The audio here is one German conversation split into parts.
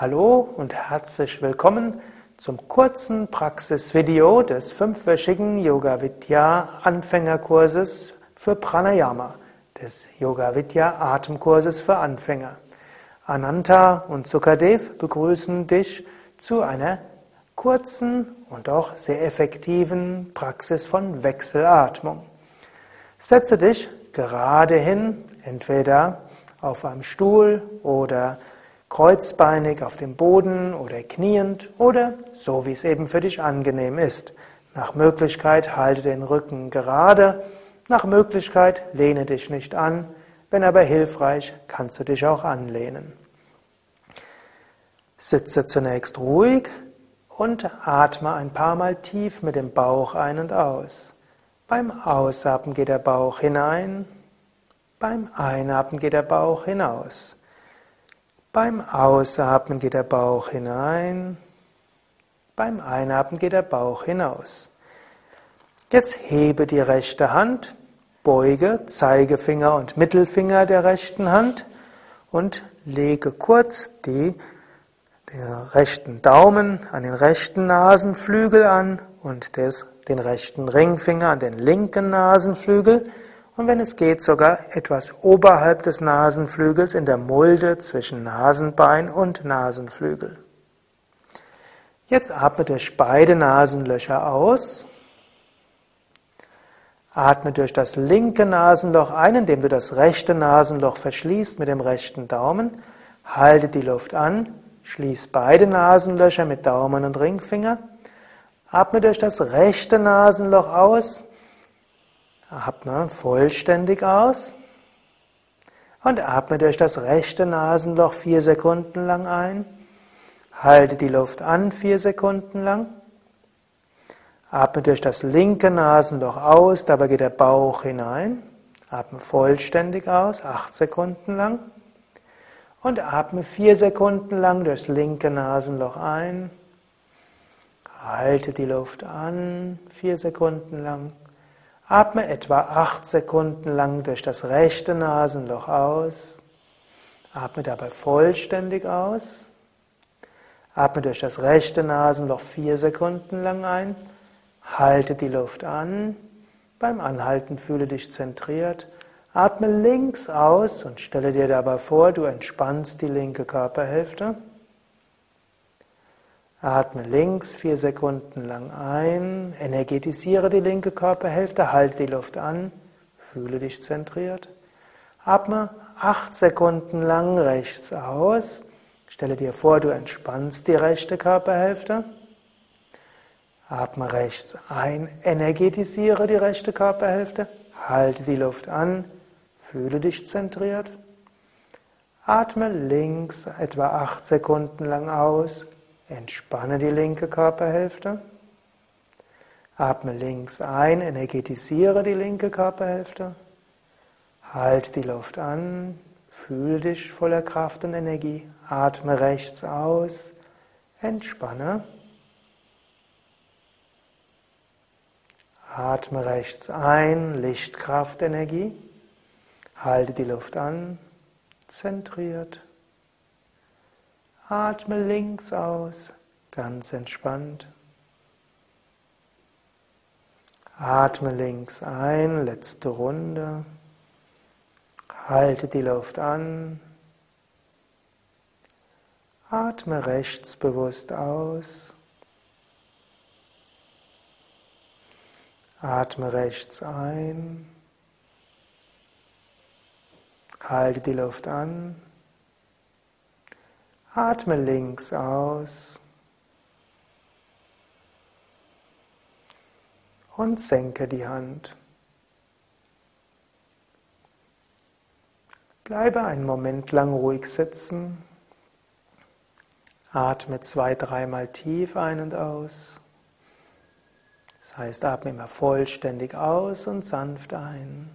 Hallo und herzlich willkommen zum kurzen Praxisvideo des fünfwöchigen Yoga Vidya Anfängerkurses für Pranayama, des Yoga Vidya Atemkurses für Anfänger. Ananta und Sukadev begrüßen dich zu einer kurzen und auch sehr effektiven Praxis von Wechselatmung. Setze dich gerade hin, entweder auf einem Stuhl oder kreuzbeinig auf dem Boden oder kniend oder so, wie es eben für dich angenehm ist. Nach Möglichkeit halte den Rücken gerade, nach Möglichkeit lehne dich nicht an, wenn aber hilfreich, kannst du dich auch anlehnen. Sitze zunächst ruhig und atme ein paar Mal tief mit dem Bauch ein und aus. Beim Ausatmen geht der Bauch hinein, beim Einatmen geht der Bauch hinaus. Beim Ausatmen geht der Bauch hinein. Beim Einatmen geht der Bauch hinaus. Jetzt hebe die rechte Hand, beuge Zeigefinger und Mittelfinger der rechten Hand und lege kurz die, den rechten Daumen an den rechten Nasenflügel an und des, den rechten Ringfinger an den linken Nasenflügel und wenn es geht sogar etwas oberhalb des Nasenflügels in der Mulde zwischen Nasenbein und Nasenflügel. Jetzt atme durch beide Nasenlöcher aus. Atme durch das linke Nasenloch ein, indem du das rechte Nasenloch verschließt mit dem rechten Daumen. Halte die Luft an, schließ beide Nasenlöcher mit Daumen und Ringfinger. Atme durch das rechte Nasenloch aus. Atme vollständig aus und atme durch das rechte Nasenloch vier Sekunden lang ein. Halte die Luft an vier Sekunden lang. Atme durch das linke Nasenloch aus, dabei geht der Bauch hinein. Atme vollständig aus, acht Sekunden lang. Und atme vier Sekunden lang durchs linke Nasenloch ein. Halte die Luft an, vier Sekunden lang. Atme etwa acht Sekunden lang durch das rechte Nasenloch aus. Atme dabei vollständig aus. Atme durch das rechte Nasenloch vier Sekunden lang ein. Halte die Luft an. Beim Anhalten fühle dich zentriert. Atme links aus und stelle dir dabei vor, du entspannst die linke Körperhälfte. Atme links vier Sekunden lang ein, energetisiere die linke Körperhälfte, halte die Luft an, fühle dich zentriert. Atme acht Sekunden lang rechts aus. Stelle dir vor, du entspannst die rechte Körperhälfte. Atme rechts ein, energetisiere die rechte Körperhälfte, halte die Luft an, fühle dich zentriert. Atme links etwa acht Sekunden lang aus, Entspanne die linke Körperhälfte. Atme links ein, energetisiere die linke Körperhälfte. Halt die Luft an, fühl dich voller Kraft und Energie. Atme rechts aus, entspanne. Atme rechts ein, Lichtkraft, Energie. Halte die Luft an, zentriert. Atme links aus, ganz entspannt. Atme links ein, letzte Runde. Halte die Luft an. Atme rechts bewusst aus. Atme rechts ein. Halte die Luft an. Atme links aus und senke die Hand. Bleibe einen Moment lang ruhig sitzen. Atme zwei, dreimal tief ein und aus. Das heißt, atme immer vollständig aus und sanft ein.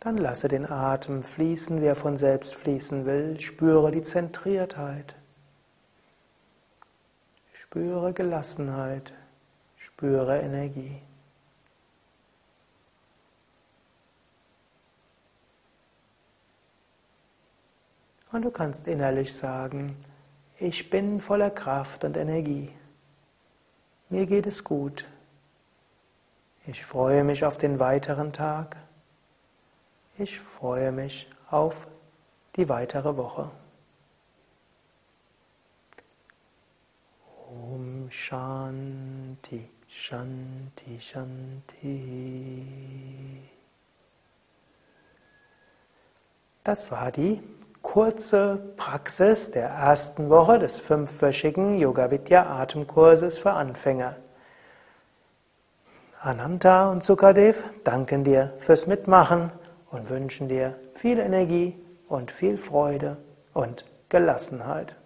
Dann lasse den Atem fließen, wie er von selbst fließen will. Spüre die Zentriertheit. Spüre Gelassenheit. Spüre Energie. Und du kannst innerlich sagen, ich bin voller Kraft und Energie. Mir geht es gut. Ich freue mich auf den weiteren Tag. Ich freue mich auf die weitere Woche. Om Shanti, Shanti, Shanti. Das war die kurze Praxis der ersten Woche des fünfwöchigen Yoga Vidya Atemkurses für Anfänger. Ananta und Sukadev danken dir fürs Mitmachen und wünschen dir viel Energie und viel Freude und Gelassenheit.